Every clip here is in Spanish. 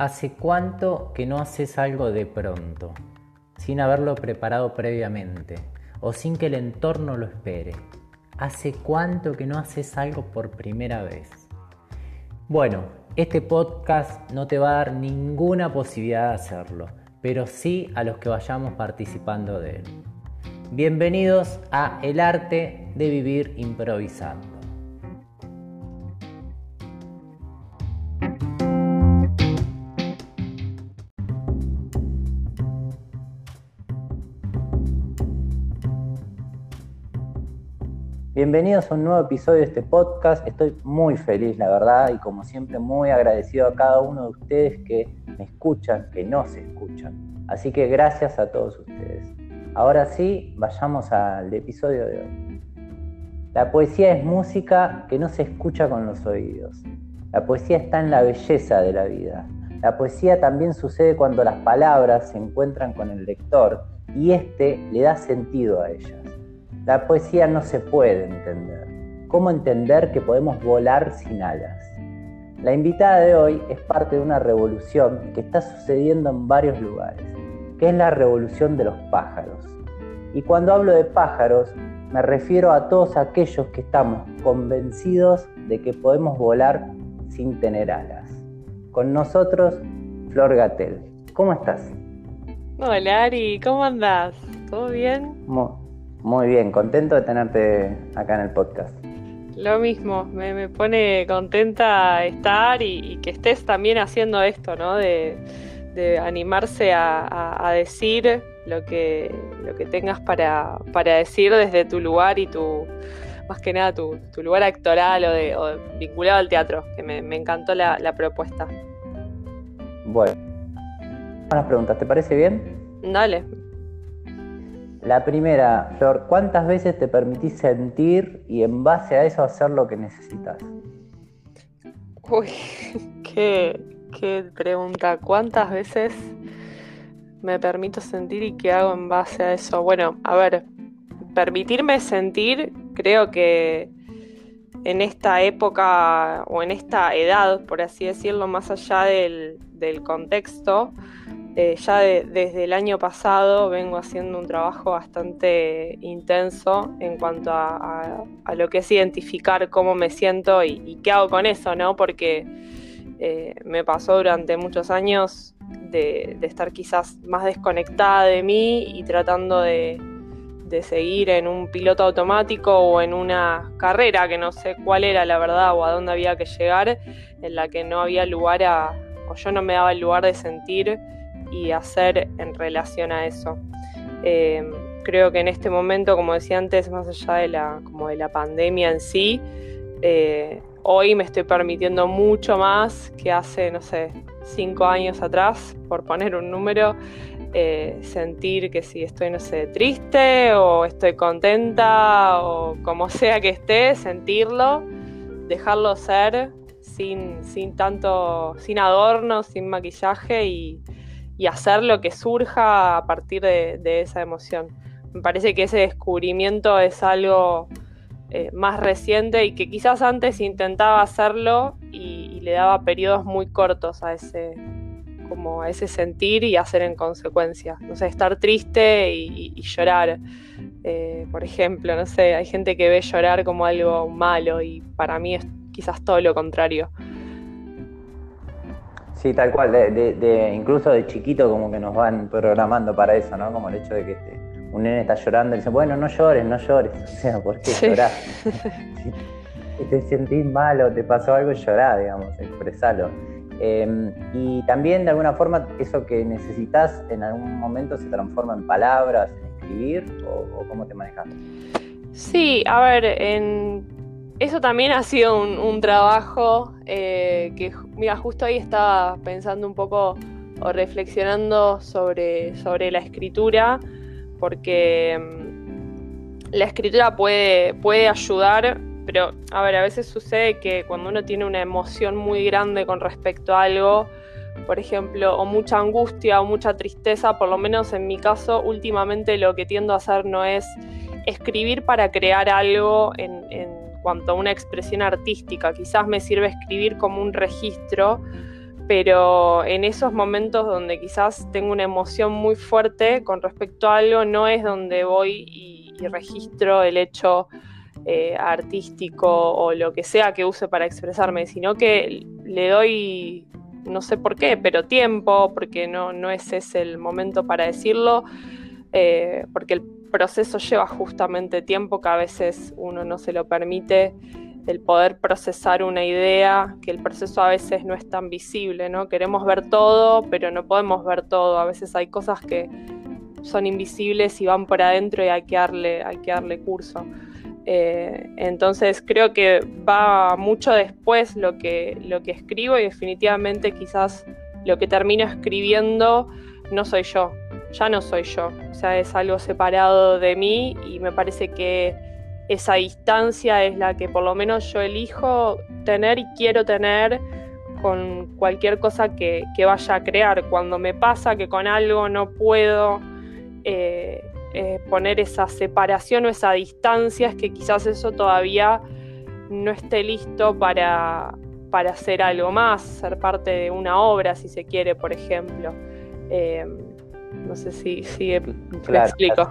¿Hace cuánto que no haces algo de pronto, sin haberlo preparado previamente o sin que el entorno lo espere? ¿Hace cuánto que no haces algo por primera vez? Bueno, este podcast no te va a dar ninguna posibilidad de hacerlo, pero sí a los que vayamos participando de él. Bienvenidos a El arte de vivir improvisando. Bienvenidos a un nuevo episodio de este podcast. Estoy muy feliz, la verdad, y como siempre muy agradecido a cada uno de ustedes que me escuchan, que no se escuchan. Así que gracias a todos ustedes. Ahora sí, vayamos al episodio de hoy. La poesía es música que no se escucha con los oídos. La poesía está en la belleza de la vida. La poesía también sucede cuando las palabras se encuentran con el lector y éste le da sentido a ellas. La poesía no se puede entender. ¿Cómo entender que podemos volar sin alas? La invitada de hoy es parte de una revolución que está sucediendo en varios lugares, que es la revolución de los pájaros. Y cuando hablo de pájaros, me refiero a todos aquellos que estamos convencidos de que podemos volar sin tener alas. Con nosotros, Flor Gatel. ¿Cómo estás? Hola Ari, ¿cómo andás? ¿Todo bien? Muy bien, contento de tenerte acá en el podcast. Lo mismo, me, pone contenta estar y, que estés también haciendo esto, ¿no? De, animarse a, decir lo que, lo que tengas para, decir desde tu lugar y tu, más que nada, tu, lugar actoral o, de, vinculado al teatro, que me, encantó la, la, propuesta. Bueno, unas preguntas, ¿te parece bien? Dale, la primera, Flor, ¿cuántas veces te permitís sentir y en base a eso hacer lo que necesitas? Uy, qué, pregunta. ¿Cuántas veces me permito sentir y qué hago en base a eso? Bueno, a ver, permitirme sentir, creo que en esta época o en esta edad, por así decirlo, más allá del, del contexto, eh, ya desde el año pasado vengo haciendo un trabajo bastante intenso en cuanto a, lo que es identificar cómo me siento y, qué hago con eso, ¿no? Porque eh, me pasó durante muchos años de, estar quizás más desconectada de mí y tratando de, de seguir en un piloto automático o en una carrera que no sé cuál era la verdad o a dónde había que llegar, en la que no había lugar a, o yo no me daba el lugar de sentir y hacer en relación a eso. Eh, creo que en este momento, como decía antes, más allá de la, como de la pandemia en sí, eh, hoy me estoy permitiendo mucho más que hace, no sé, cinco años atrás, por poner un número, eh, sentir que si estoy, no sé, triste o estoy contenta o como sea que esté, sentirlo, dejarlo ser sin, sin tanto, sin adornos, sin maquillaje y, y hacer lo que surja a partir de, esa emoción. Me parece que ese descubrimiento es algo eh, más reciente y que quizás antes intentaba hacerlo y, le daba periodos muy cortos a ese, como a ese sentir y hacer en consecuencia. No sé, estar triste y, llorar. Eh, por ejemplo, no sé, hay gente que ve llorar como algo malo y para mí es quizás todo lo contrario. Sí, tal cual, de, incluso de chiquito como que nos van programando para eso, ¿no? Como el hecho de que este, un nene está llorando y dice, bueno, no llores, no llores. O sea, ¿por qué llorar? si te sentís mal o te pasó algo, llorá, digamos, expresalo. Em, y también de alguna forma eso que necesitas en algún momento se transforma en palabras, en escribir, o, o cómo te manejas. Sí, a ver, en eso también ha sido un, trabajo eh, que, mira, justo ahí estaba pensando un poco o reflexionando sobre, sobre la escritura, porque mm, la escritura puede, puede ayudar, pero a ver, a veces sucede que cuando uno tiene una emoción muy grande con respecto a algo, por ejemplo, o mucha angustia o mucha tristeza, por lo menos en mi caso, últimamente lo que tiendo a hacer no es escribir para crear algo en cuanto a una expresión artística. Quizás me sirve escribir como un registro, pero en esos momentos donde quizás tengo una emoción muy fuerte con respecto a algo, no es donde voy y, registro el hecho eh, artístico o lo que sea que use para expresarme, sino que le doy, no sé por qué, pero tiempo, porque no, no es ese el momento para decirlo, eh, porque el proceso lleva justamente tiempo que a veces uno no se lo permite el poder procesar una idea, que el proceso a veces no es tan visible, ¿no? Queremos ver todo, pero no podemos ver todo. A veces hay cosas que son invisibles y van por adentro y hay que darle, hay que darle curso. Eh, entonces creo que va mucho después lo que, lo que escribo y definitivamente quizás lo que termino escribiendo no soy yo, ya no soy yo, o sea, es algo separado de mí y me parece que esa distancia es la que por lo menos yo elijo tener y quiero tener con cualquier cosa que, vaya a crear. Cuando me pasa que con algo no puedo eh, eh, poner esa separación o esa distancia, es que quizás eso todavía no esté listo para, para hacer algo más, ser parte de una obra, si se quiere, por ejemplo. Eh, no sé si, si me explico.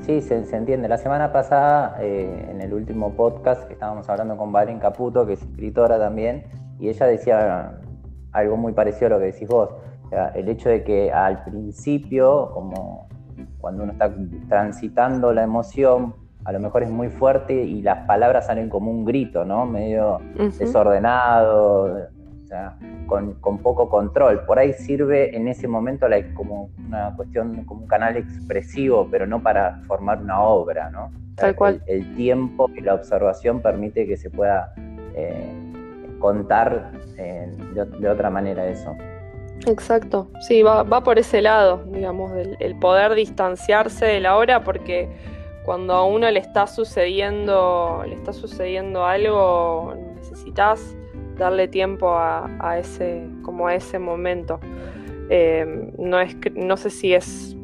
Sí, se, entiende. La semana pasada, eh, en el último podcast, que estábamos hablando con Valen Caputo, que es escritora también, y ella decía algo muy parecido a lo que decís vos. el hecho de que al principio, como cuando uno está transitando la emoción, a lo mejor es muy fuerte y las palabras salen como un grito, ¿no? Medio desordenado, con, poco control. Por ahí sirve en ese momento como una cuestión, como un canal expresivo, pero no para formar una obra, ¿no? Tal cual. El, tiempo y la observación permite que se pueda eh, contar eh, de, otra manera eso. Exacto, sí, va, por ese lado, digamos, el, poder distanciarse de la obra porque cuando a uno le está sucediendo, le está sucediendo algo, necesitas darle tiempo a, ese, como a ese momento. Eh, no, es, no sé si es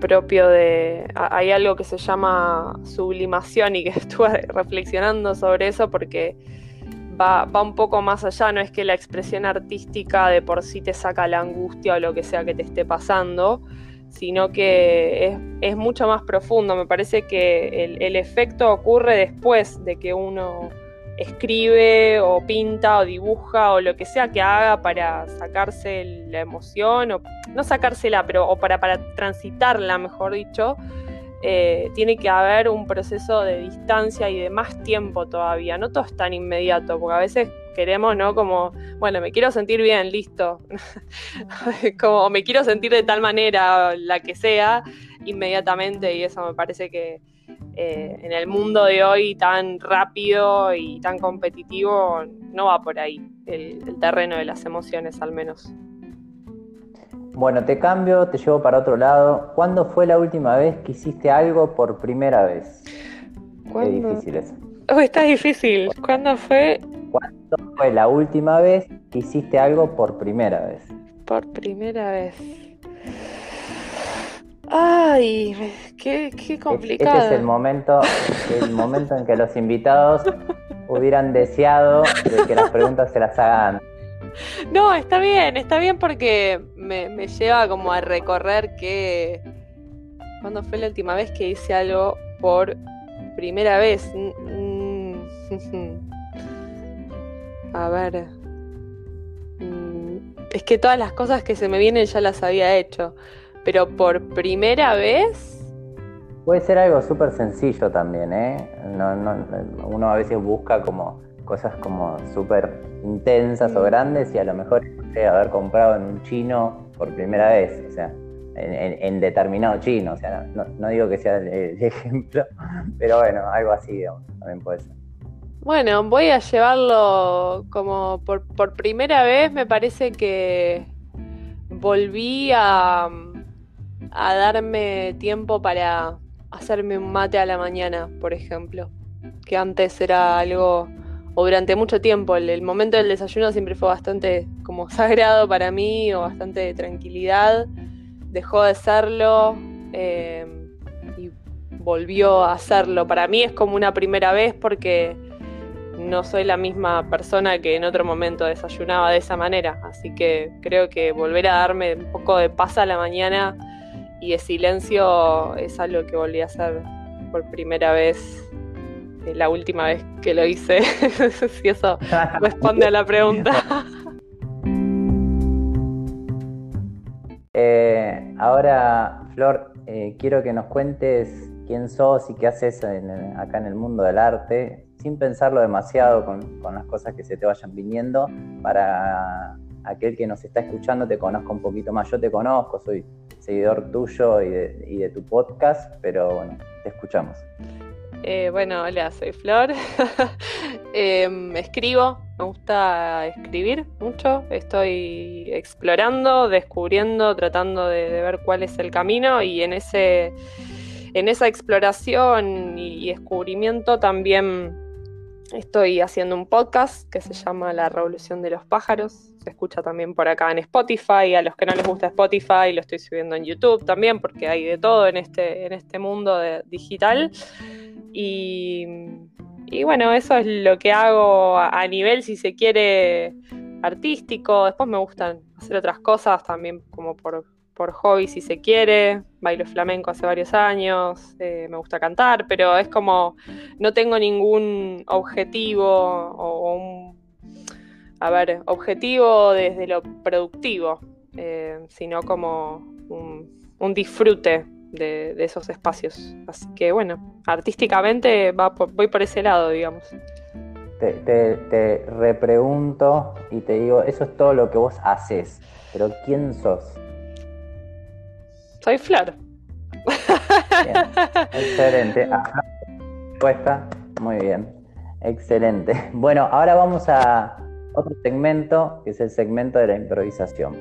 propio de... Hay algo que se llama sublimación y que estuve reflexionando sobre eso porque va, un poco más allá, no es que la expresión artística de por sí te saca la angustia o lo que sea que te esté pasando, sino que es, mucho más profundo. Me parece que el efecto ocurre después de que uno escribe o pinta o dibuja o lo que sea que haga para sacarse la emoción o no sacársela, pero o para, para transitarla, mejor dicho, eh, tiene que haber un proceso de distancia y de más tiempo todavía. No todo es tan inmediato, porque a veces queremos, ¿no? Como, bueno, me quiero sentir bien, listo. como me quiero sentir de tal manera, la que sea, inmediatamente, y eso me parece que eh, en el mundo de hoy tan rápido y tan competitivo, no va por ahí el, terreno de las emociones al menos. Bueno, te cambio, te llevo para otro lado. ¿Cuándo fue la última vez que hiciste algo por primera vez? Qué difícil eso. Oh, está difícil. ¿Cuándo fue? ¿Cuándo fue la última vez que hiciste algo por primera vez? Por primera vez. Ay, qué, qué complicado. Este es el momento, el momento en que los invitados hubieran deseado que las preguntas se las hagan. No, está bien, está bien porque me, lleva como a recorrer que... ¿Cuándo fue la última vez que hice algo por primera vez? Mm, a ver. Mm, es que todas las cosas que se me vienen ya las había hecho pero por primera vez... Puede ser algo súper sencillo también, ¿eh? uno a veces busca como cosas como súper intensas o grandes y a lo mejor haber comprado en un chino por primera vez, o sea, en, determinado chino, o sea, no, digo que sea el, ejemplo, pero bueno, algo así también puede ser. Bueno, voy a llevarlo como por, por primera vez, me parece que volví a a darme tiempo para hacerme un mate a la mañana, por ejemplo, que antes era algo, o durante mucho tiempo, el, momento del desayuno siempre fue bastante como sagrado para mí, o bastante de tranquilidad, dejó de serlo eh, y volvió a hacerlo. Para mí es como una primera vez porque no soy la misma persona que en otro momento desayunaba de esa manera. Así que creo que volver a darme un poco de paz a la mañana y de silencio es algo que volví a hacer por primera vez, eh, la última vez que lo hice. si eso responde a la pregunta. Eh, ahora, Flor, eh, quiero que nos cuentes quién sos y qué haces acá en el mundo del arte, sin pensarlo demasiado con, las cosas que se te vayan viniendo, para aquel que nos está escuchando te conozca un poquito más. Yo te conozco, soy seguidor tuyo y de, tu podcast, pero bueno, te escuchamos. Eh, bueno, hola, soy Flor. Em, escribo, me gusta escribir mucho. Estoy explorando, descubriendo, tratando de, ver cuál es el camino y en ese en esa exploración y, descubrimiento también estoy haciendo un podcast que se llama La Revolución de los Pájaros. Se escucha también por acá en Spotify. A los que no les gusta Spotify lo estoy subiendo en YouTube también porque hay de todo en este, en este mundo digital. Y, bueno, eso es lo que hago a, nivel, si se quiere, artístico. Después me gustan hacer otras cosas también como por, por hobby si se quiere. Bailo flamenco hace varios años, eh, me gusta cantar, pero es como no tengo ningún objetivo o, un, a ver, objetivo desde lo productivo, eh, sino como un, disfrute de, esos espacios. Así que bueno, artísticamente va voy por ese lado, digamos. Te, te, te repregunto y te digo, eso es todo lo que vos haces, pero ¿quién sos? Soy Flor. Excelente. Respuesta. Muy bien. Excelente. Bueno, ahora vamos a otro segmento, que es el segmento de la improvisación.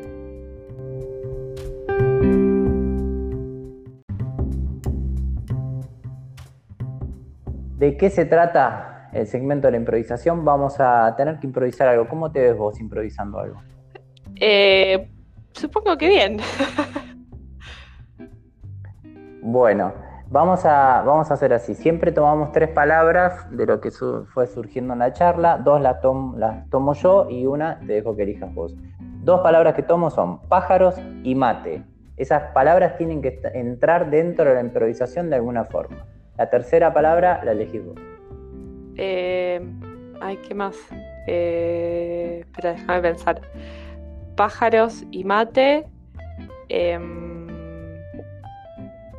¿De qué se trata el segmento de la improvisación? Vamos a tener que improvisar algo. ¿Cómo te ves vos improvisando algo? Eh, supongo que bien. Bueno, vamos a, vamos a hacer así. Siempre tomamos tres palabras de lo que fue surgiendo en la charla. Dos las, tomo yo y una te dejo que elijas vos. Dos palabras que tomo son pájaros y mate. Esas palabras tienen que entrar dentro de la improvisación de alguna forma. La tercera palabra la elegís vos. Eh, ay, ¿qué más? Eh, espera, déjame pensar. Pájaros y mate. Em,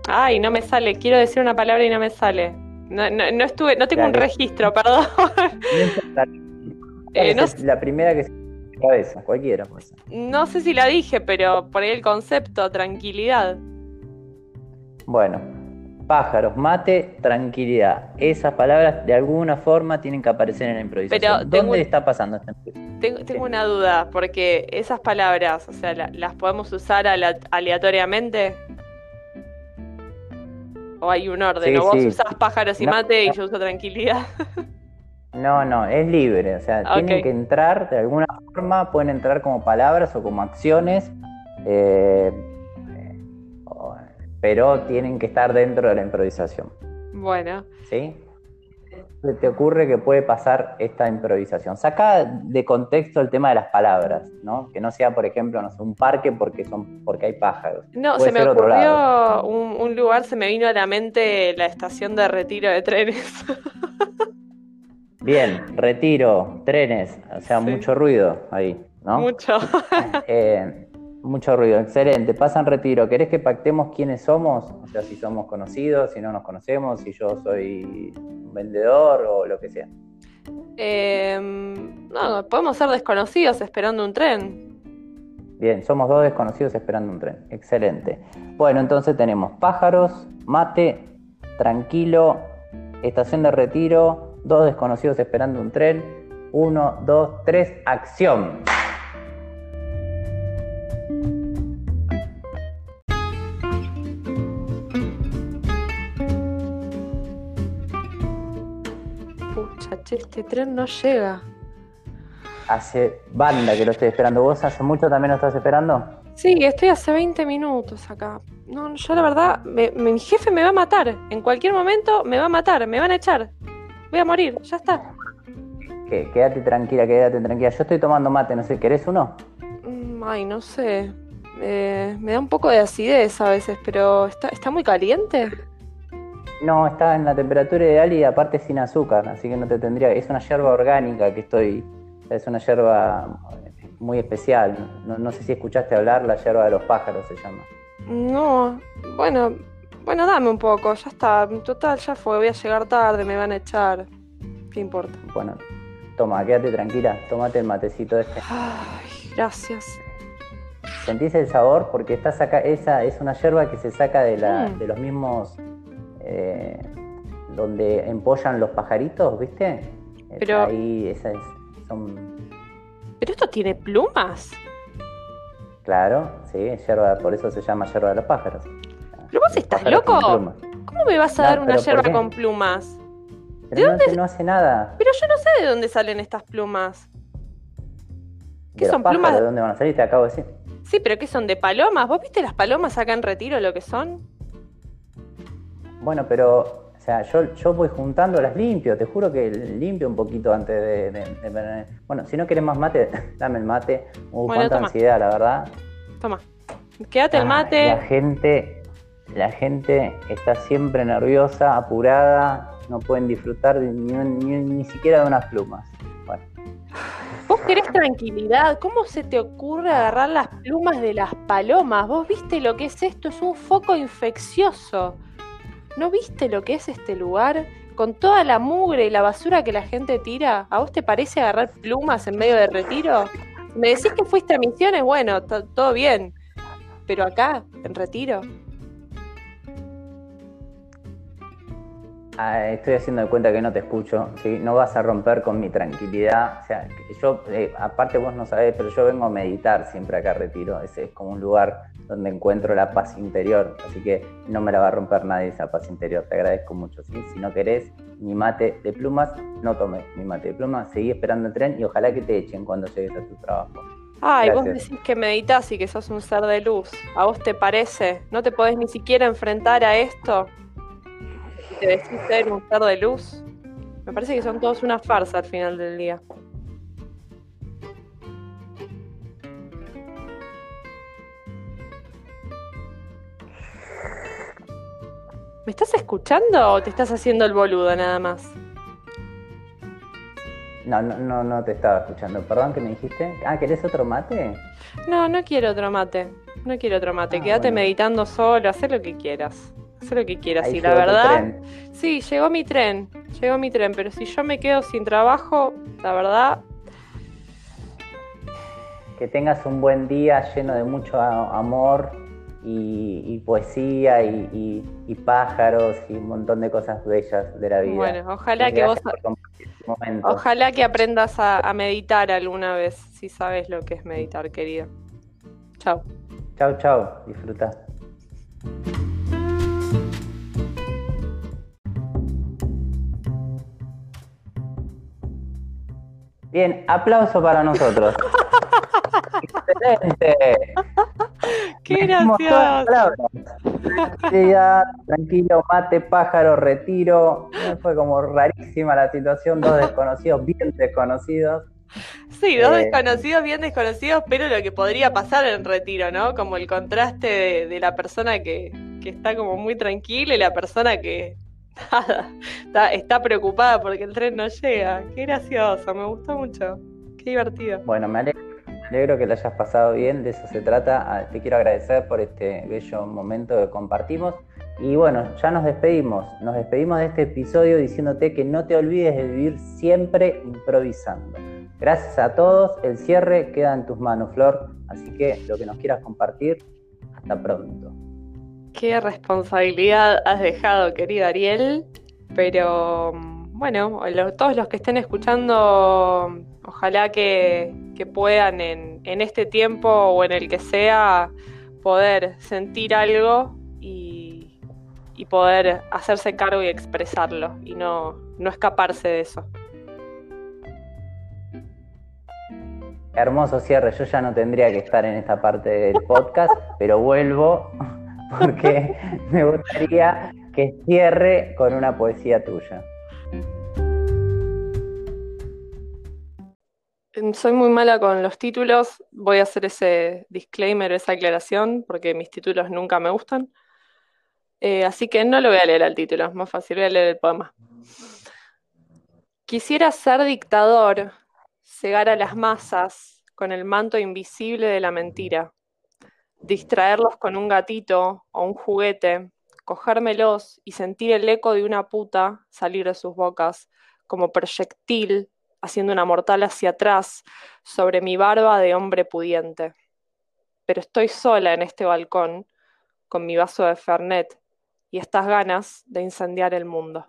Ay, no me sale. Quiero decir una palabra y no me sale. No, no, estuve, no tengo un registro, perdón. Eh, la primera que se cabeza, cualquiera. No sé si la dije, pero por ahí el concepto, tranquilidad. Bueno, pájaros, mate, tranquilidad. Esas palabras de alguna forma tienen que aparecer en la improvisación. ¿Dónde está pasando esta improvisación? Tengo, una duda, porque esas palabras, o sea, ¿las podemos usar aleatoriamente? ¿O hay un orden? ¿O vos usás pájaros y mate y yo uso tranquilidad? No, no, es libre, o sea, tienen que entrar de alguna forma, pueden entrar como palabras o como acciones, eh, pero tienen que estar dentro de la improvisación. Bueno. ¿Sí? Te ocurre que puede pasar esta improvisación? Saca de contexto el tema de las palabras, ¿no? Que no sea, por ejemplo, no sé, un parque porque son porque hay pájaros. No, se me ocurrió un, lugar, se me vino a la mente la estación de retiro de trenes. Bien, retiro, trenes, o sea, mucho ruido ahí, ¿no? Mucho. eh, mucho ruido, excelente. Pasan retiro. ¿Querés que pactemos quiénes somos? O sea, si somos conocidos, si no nos conocemos, si yo soy un vendedor o lo que sea. Em, no, podemos ser desconocidos esperando un tren. Bien, somos dos desconocidos esperando un tren. Excelente. Bueno, entonces tenemos pájaros, mate, tranquilo, estación de retiro, dos desconocidos esperando un tren. Uno, dos, tres, acción. Este tren no llega. Hace banda que lo estoy esperando. ¿Vos hace mucho también lo estás esperando? Sí, estoy hace 20 minutos acá. No, yo la verdad, mi jefe me va a matar. En cualquier momento me va a matar, me van a echar. Voy a morir, ya está. quédate tranquila, quédate tranquila. Yo estoy tomando mate, no sé, ¿querés uno? Mm, ay, no sé. Eh, me da un poco de acidez a veces, pero ¿está, está muy caliente? No, está en la temperatura ideal y aparte sin azúcar, así que no te tendría. Es una yerba orgánica que estoy. Es una yerba muy especial. No, no sé si escuchaste hablar, la yerba de los pájaros se llama. No, bueno, bueno, dame un poco, ya está. Total, ya fue, voy a llegar tarde, me van a echar. ¿Qué importa? Bueno, toma, quédate tranquila, tómate el matecito este. Ay, gracias. ¿Sentís el sabor? Porque está saca, esa es una yerba que se saca de, la, Mm. de los mismos eh, donde empollan los pajaritos, ¿viste? Es Pero- Ahí, esa es, son, ¿Pero esto tiene plumas? claro, sí, es yerba, por eso se llama yerba de los pájaros. ¿Pero vos estás loco? ¿Cómo me vas a No, dar una pero ¿por yerba con plumas? Pero no, te- no hace nada. Pero yo no sé de dónde salen estas plumas. ¿Qué ¿De son pájaros, plumas? ¿De dónde van a salir? Te acabo de decir. Sí, pero ¿qué son? ¿De palomas? ¿Vos viste las palomas acá en Retiro lo que son? Bueno, pero, o sea, yo, yo voy juntando las limpio, te juro que limpio un poquito antes de, de- de- Bueno, si no querés más mate, dame el mate. Uh, Bueno, cuánta toma. ansiedad, la verdad. Toma. Quédate el Ah, mate. La gente, la gente está siempre nerviosa, apurada, no pueden disfrutar de- ni, ni- ni siquiera de unas plumas. Bueno, Vos querés tranquilidad. ¿Cómo se te ocurre agarrar las plumas de las palomas? ¿Vos viste lo que es esto? Es un foco infeccioso. ¿No viste lo que es este lugar? Con toda la mugre y la basura que la gente tira, ¿a vos te parece agarrar plumas en medio de retiro? Me decís que fuiste a misiones, bueno, to- todo bien. Pero acá, en retiro. ah, estoy haciendo de cuenta que no te escucho, ¿sí? no vas a romper con mi tranquilidad. O sea, yo, eh, aparte vos no sabés, pero yo vengo a meditar siempre acá a Retiro. Ese es como un lugar donde encuentro la paz interior, así que no me la va a romper nadie esa paz interior. Te agradezco mucho. ¿sí? Si no querés mi mate de plumas, no tomes mi mate de plumas, seguí esperando el tren y ojalá que te echen cuando llegues a tu trabajo. Ay, vos Gracias. decís que meditas y que sos un ser de luz. ¿A vos te parece? ¿No te podés ni siquiera enfrentar a esto? ¿Y te decís ser un ser de luz? Me parece que son todos una farsa al final del día. ¿Me estás escuchando o te estás haciendo el boludo nada más? No, no, no, no te estaba escuchando. Perdón, ¿qué me dijiste? Ah, ¿querés otro mate? No, no quiero otro mate. No quiero otro mate. Ah, Quédate bueno. meditando solo, haz lo que quieras. Haz lo que quieras. Ahí y la verdad, tren. sí, llegó mi tren. Llegó mi tren. Pero si yo me quedo sin trabajo, la verdad, Que tengas un buen día lleno de mucho amor y, y poesía y, pájaros y un montón de cosas bellas de la vida. bueno, ojalá Y que vos, este ojalá que aprendas a, a meditar alguna vez, si sabes lo que es meditar, querido. Chao. Chau, chau. Disfruta. Bien, aplauso para nosotros. Excelente. Qué gracioso. tranquilo, mate, pájaro, retiro. Fue como rarísima la situación, dos desconocidos, bien desconocidos. Sí, dos Eh, desconocidos, bien desconocidos, pero lo que podría pasar en retiro, ¿no? Como el contraste de, de la persona que, que está como muy tranquila y la persona que nada, está, está preocupada porque el tren no llega. Qué gracioso, me gustó mucho. Qué divertido. Bueno, me alegro, alegro que lo hayas pasado bien, de eso se trata. Ah, Te quiero agradecer por este bello momento que compartimos. Y bueno, ya nos despedimos. Nos despedimos de este episodio diciéndote que no te olvides de vivir siempre improvisando. Gracias a todos. El cierre queda en tus manos, Flor. Así que lo que nos quieras compartir, hasta pronto. Qué responsabilidad has dejado, querido Ariel. Pero mm, bueno, todos los que estén escuchando, ojalá que, puedan en, este tiempo o en el que sea poder sentir algo y, y poder hacerse cargo y expresarlo y no, no escaparse de eso. Hermoso cierre. Yo ya no tendría que estar en esta parte del podcast, pero vuelvo porque me gustaría que cierre con una poesía tuya. Soy muy mala con los títulos, voy a hacer ese disclaimer, esa aclaración, porque mis títulos nunca me gustan. Eh, así que no lo voy a leer al título, es más fácil, voy a leer el poema. Quisiera ser dictador, cegar a las masas con el manto invisible de la mentira, distraerlos con un gatito o un juguete, cogérmelos y sentir el eco de una puta salir de sus bocas como proyectil haciendo una mortal hacia atrás sobre mi barba de hombre pudiente. Pero estoy sola en este balcón con mi vaso de Fernet y estas ganas de incendiar el mundo.